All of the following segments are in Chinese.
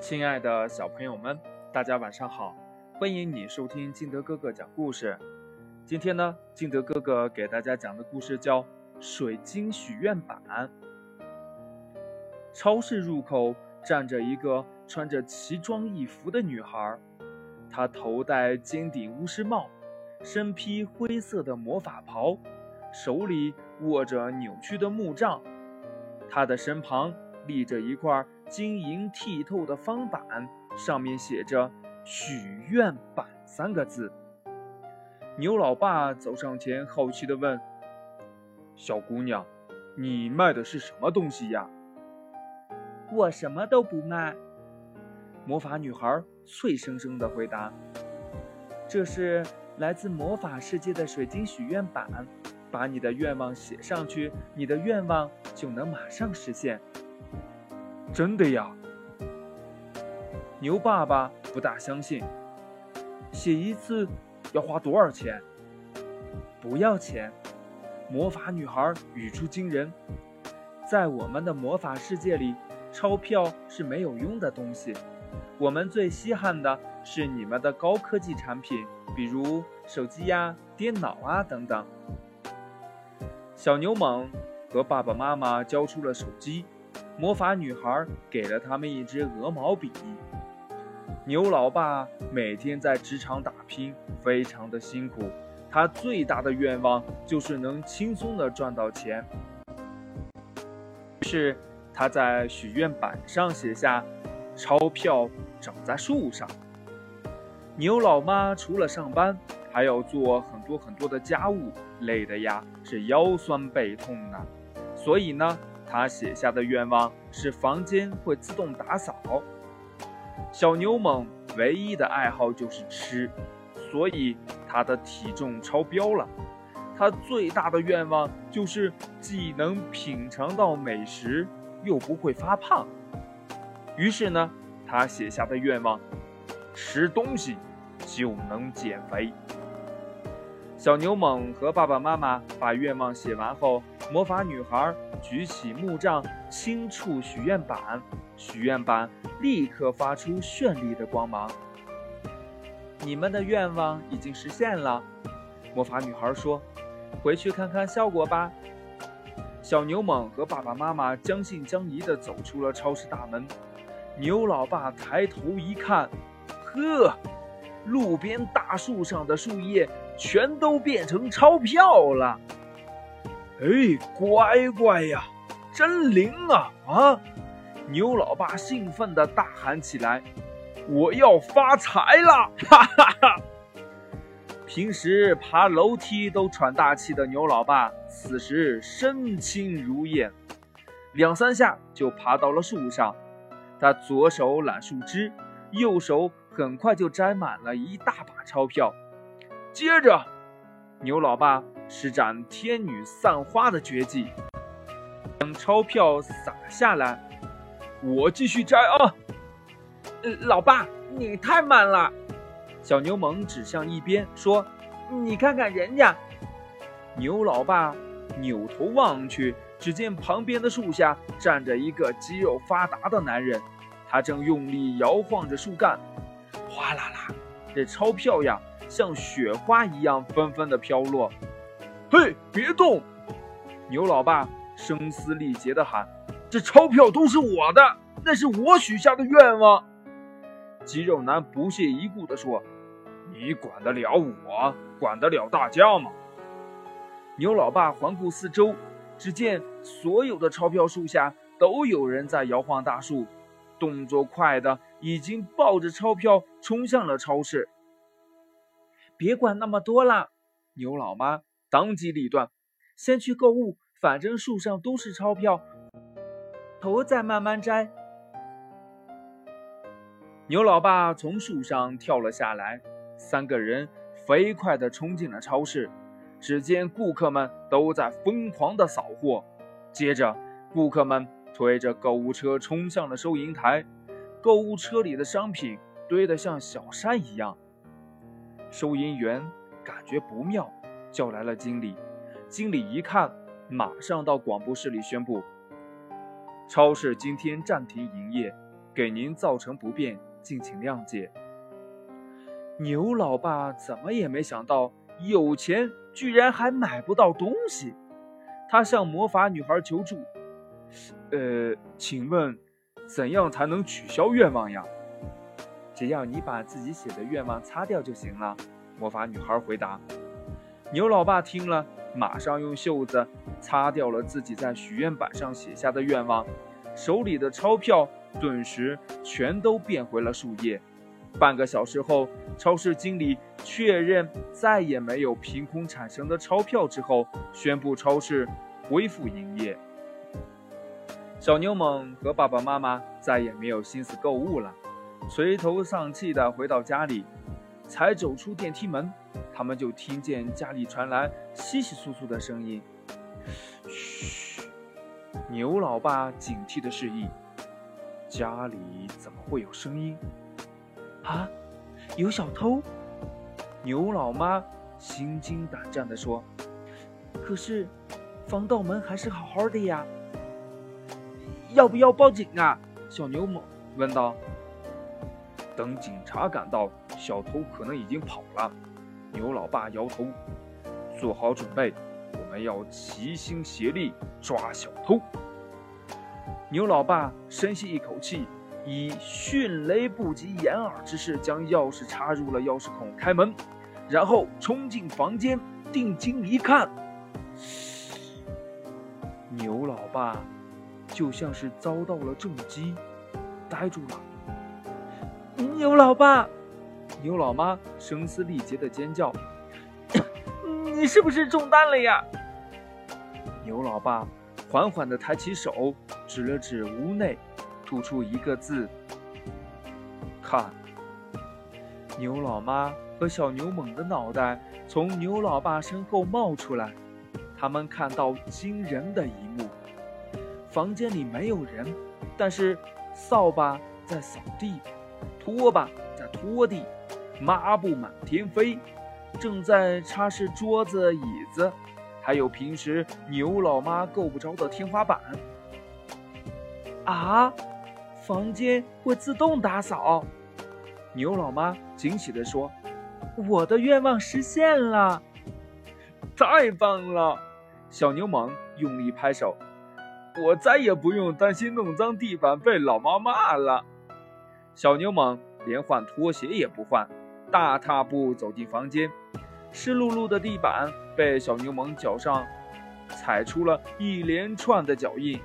亲爱的小朋友们，大家晚上好！欢迎你收听金德哥哥讲故事。今天呢，金德哥哥给大家讲的故事叫《水晶许愿板》。超市入口站着一个穿着奇装异服的女孩，她头戴尖顶巫师帽，身披灰色的魔法袍，手里握着扭曲的木杖。她的身旁立着一块。晶莹剔透的方板，上面写着“许愿板”三个字。牛老爸走上前，好奇地问：“小姑娘，你卖的是什么东西呀？”“我什么都不卖。”魔法女孩脆生生地回答：“这是来自魔法世界的水晶许愿板，把你的愿望写上去，你的愿望就能马上实现。”真的呀？牛爸爸不大相信。写一次要花多少钱？不要钱。魔法女孩语出惊人。在我们的魔法世界里，钞票是没有用的东西。我们最稀罕的是你们的高科技产品，比如手机呀、电脑啊等等。小牛猛和爸爸妈妈交出了手机。魔法女孩给了他们一支鹅毛笔。牛老爸每天在职场打拼，非常的辛苦。他最大的愿望就是能轻松的赚到钱。于是他在许愿板上写下：“钞票长在树上。”牛老妈除了上班，还要做很多很多的家务，累得呀是腰酸背痛的。所以呢。他写下的愿望是房间会自动打扫。小牛猛唯一的爱好就是吃，所以他的体重超标了。他最大的愿望就是既能品尝到美食，又不会发胖。于是呢，他写下的愿望：吃东西就能减肥。小牛猛和爸爸妈妈把愿望写完后，魔法女孩举起木杖，轻触许愿板，许愿板立刻发出绚丽的光芒。你们的愿望已经实现了，魔法女孩说：“回去看看效果吧。”小牛猛和爸爸妈妈将信将疑地走出了超市大门。牛老爸抬头一看，呵，路边大树上的树叶。全都变成钞票了！哎，乖乖呀，真灵啊！啊！牛老爸兴奋地大喊起来：“我要发财了！”哈哈哈！平时爬楼梯都喘大气的牛老爸，此时身轻如燕，两三下就爬到了树上。他左手揽树枝，右手很快就摘满了一大把钞票。接着，牛老爸施展天女散花的绝技，将钞票撒下来。我继续摘啊！老爸，你太慢了。小牛猛指向一边说：“你看看人家。”牛老爸扭头望去，只见旁边的树下站着一个肌肉发达的男人，他正用力摇晃着树干，哗啦啦，这钞票呀！像雪花一样纷纷的飘落。嘿，别动！牛老爸声嘶力竭地喊：“这钞票都是我的，那是我许下的愿望。”肌肉男不屑一顾地说：“你管得了我？管得了大家吗？”牛老爸环顾四周，只见所有的钞票树下都有人在摇晃大树，动作快的已经抱着钞票冲向了超市。别管那么多了，牛老妈当机立断，先去购物，反正树上都是钞票，头再慢慢摘。牛老爸从树上跳了下来，三个人飞快地冲进了超市。只见顾客们都在疯狂地扫货，接着顾客们推着购物车冲向了收银台，购物车里的商品堆得像小山一样。收银员感觉不妙，叫来了经理。经理一看，马上到广播室里宣布：超市今天暂停营业，给您造成不便，敬请谅解。牛老爸怎么也没想到，有钱居然还买不到东西。他向魔法女孩求助：“呃，请问，怎样才能取消愿望呀？”“只要你把自己写的愿望擦掉就行了。”魔法女孩回答。牛老爸听了，马上用袖子擦掉了自己在许愿板上写下的愿望，手里的钞票顿时全都变回了树叶。半个小时后，超市经理确认再也没有凭空产生的钞票之后，宣布超市恢复营业。小牛猛和爸爸妈妈再也没有心思购物了，垂头丧气地回到家里。才走出电梯门，他们就听见家里传来窸窸窣窣的声音。嘘，牛老爸警惕地示意：“家里怎么会有声音？”啊，有小偷！牛老妈心惊胆战地说：“可是，防盗门还是好好的呀。要不要报警啊？”小牛猛问道。等警察赶到，小偷可能已经跑了。牛老爸摇头：“做好准备，我们要齐心协力抓小偷。”牛老爸深吸一口气。以迅雷不及掩耳之势将钥匙插入了钥匙孔，开门，然后冲进房间，定睛一看，牛老爸就像是遭到了重击，呆住了。牛老爸，牛老妈声嘶力竭的尖叫：“ 你是不是中弹了呀？”牛老爸缓缓的抬起手，指了指屋内。吐出一个字：“看。”牛老妈和小牛猛的脑袋从牛老爸身后冒出来，他们看到惊人的一幕：房间里没有人，但是扫把在扫地，拖把在拖地，抹布满天飞，正在擦拭桌子、椅子，还有平时牛老妈够不着的天花板。啊！房间会自动打扫，牛老妈惊喜地说：“我的愿望实现了，太棒了！”小牛猛用力拍手：“我再也不用担心弄脏地板被老妈骂了。”小牛猛连换拖鞋也不换，大踏步走进房间，湿漉漉的地板被小牛猛脚上踩出了一连串的脚印。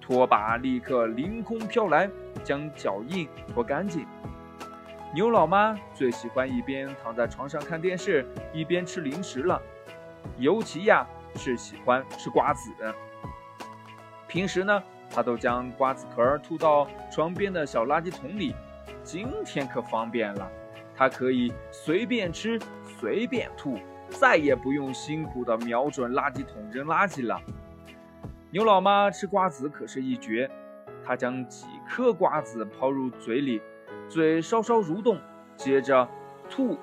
拖把立刻凌空飘来，将脚印拖干净。牛老妈最喜欢一边躺在床上看电视，一边吃零食了，尤其呀是喜欢吃瓜子。平时呢，她都将瓜子壳吐到床边的小垃圾桶里。今天可方便了，它可以随便吃，随便吐，再也不用辛苦的瞄准垃圾桶扔垃圾了。牛老妈吃瓜子可是一绝，她将几颗瓜子抛入嘴里，嘴稍稍蠕动，接着吐，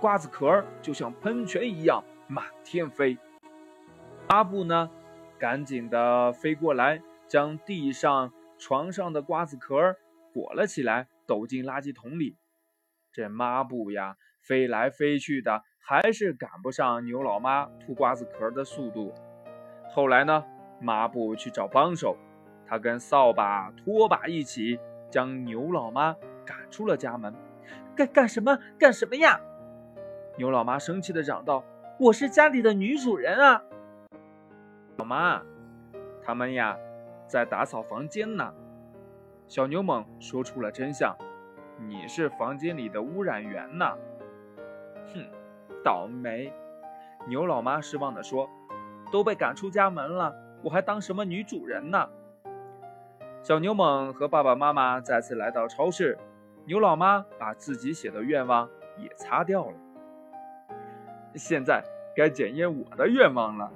瓜子壳就像喷泉一样满天飞。阿布呢，赶紧的飞过来，将地上、床上的瓜子壳裹了起来，抖进垃圾桶里。这抹布呀，飞来飞去的，还是赶不上牛老妈吐瓜子壳的速度。后来呢？抹布去找帮手，他跟扫把、拖把一起将牛老妈赶出了家门。干干什么？干什么呀？牛老妈生气地嚷道：“我是家里的女主人啊！”老妈，他们呀，在打扫房间呢。小牛猛说出了真相：“你是房间里的污染源呢。”哼，倒霉！牛老妈失望地说。都被赶出家门了，我还当什么女主人呢？小牛猛和爸爸妈妈再次来到超市，牛老妈把自己写的愿望也擦掉了。现在该检验我的愿望了。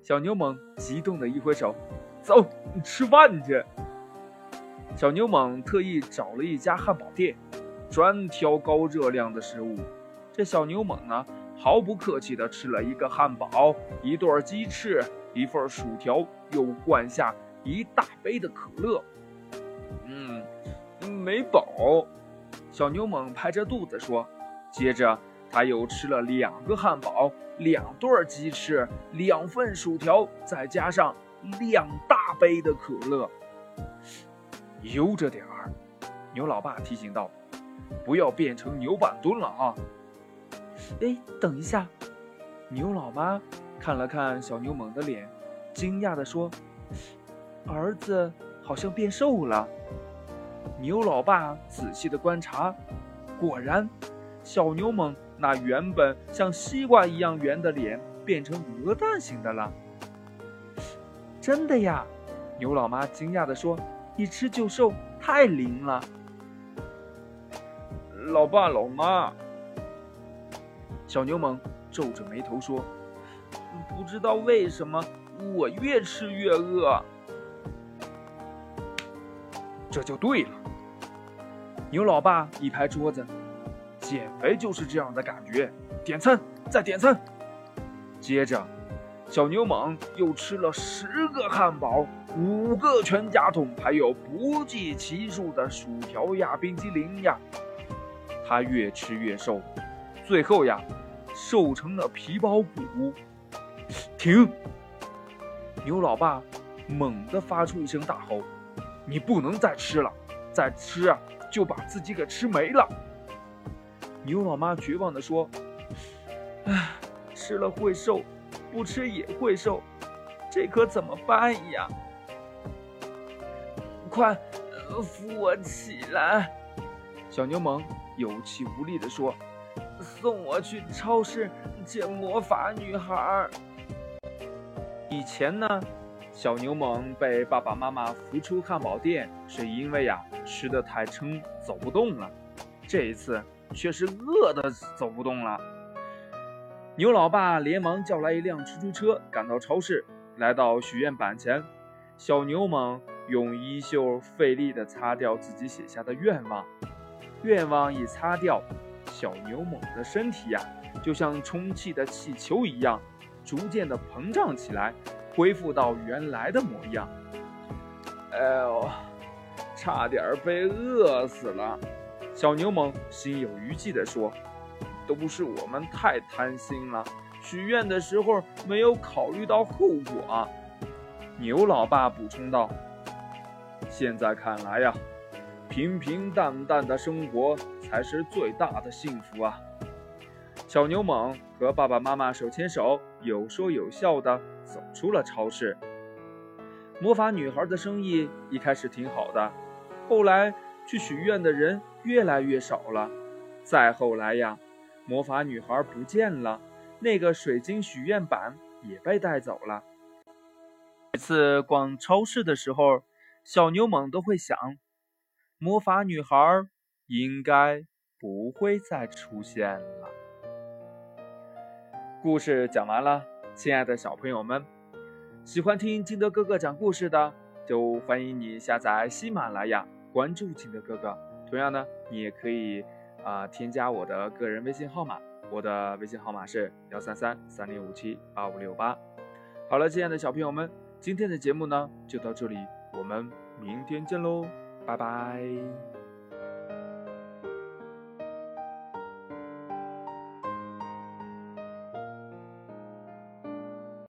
小牛猛激动的一挥手：“走，吃饭去！”小牛猛特意找了一家汉堡店，专挑高热量的食物。这小牛猛呢？毫不客气地吃了一个汉堡，一对鸡翅，一份薯条，又灌下一大杯的可乐。嗯，没饱。小牛猛拍着肚子说。接着他又吃了两个汉堡、两对鸡翅、两份薯条，再加上两大杯的可乐。悠着点儿，牛老爸提醒道：“不要变成牛板墩了啊！”哎，等一下，牛老妈看了看小牛猛的脸，惊讶地说：“儿子好像变瘦了。”牛老爸仔细的观察，果然。小牛猛那原本像西瓜一样圆的脸变成鹅蛋型的了，真的呀！牛老妈惊讶地说：“一吃就瘦，太灵了。”老爸老妈，小牛猛皱着眉头说：“不知道为什么我越吃越饿。”这就对了。牛老爸一拍桌子。减肥就是这样的感觉，点餐，再点餐。接着，小牛猛又吃了十个汉堡，五个全家桶，还有不计其数的薯条呀、冰激凌呀。他越吃越瘦，最后呀，瘦成了皮包骨。停！牛老爸猛地发出一声大吼：“你不能再吃了，再吃啊，就把自己给吃没了。”牛老妈绝望地说：“唉，吃了会瘦，不吃也会瘦，这可怎么办呀？快，扶我起来！”小牛猛有气无力地说：“送我去超市见魔法女孩。”以前呢，小牛猛被爸爸妈妈扶出汉堡店，是因为呀吃的太撑，走不动了。这一次。却是饿的走不动了。牛老爸连忙叫来一辆出租车，赶到超市，来到许愿板前。小牛猛用衣袖费力地擦掉自己写下的愿望。愿望一擦掉，小牛猛的身体呀，就像充气的气球一样，逐渐地膨胀起来，恢复到原来的模样。哎呦，差点被饿死了。小牛猛心有余悸地说：“都是我们太贪心了，许愿的时候没有考虑到后果。”牛老爸补充道：“现在看来呀，平平淡淡的生活才是最大的幸福啊！”小牛猛和爸爸妈妈手牵手，有说有笑的走出了超市。魔法女孩的生意一开始挺好的，后来去许愿的人。越来越少了。再后来呀，魔法女孩不见了，那个水晶许愿板也被带走了。每次逛超市的时候，小牛猛都会想：魔法女孩应该不会再出现了。故事讲完了，亲爱的小朋友们，喜欢听金德哥哥讲故事的，就欢迎你下载喜马拉雅，关注金德哥哥。同样呢，你也可以啊添加我的个人微信号码，我的微信号码是幺三三三零五七八五六八。好了，亲爱的小朋友们，今天的节目呢就到这里，我们明天见喽，拜拜。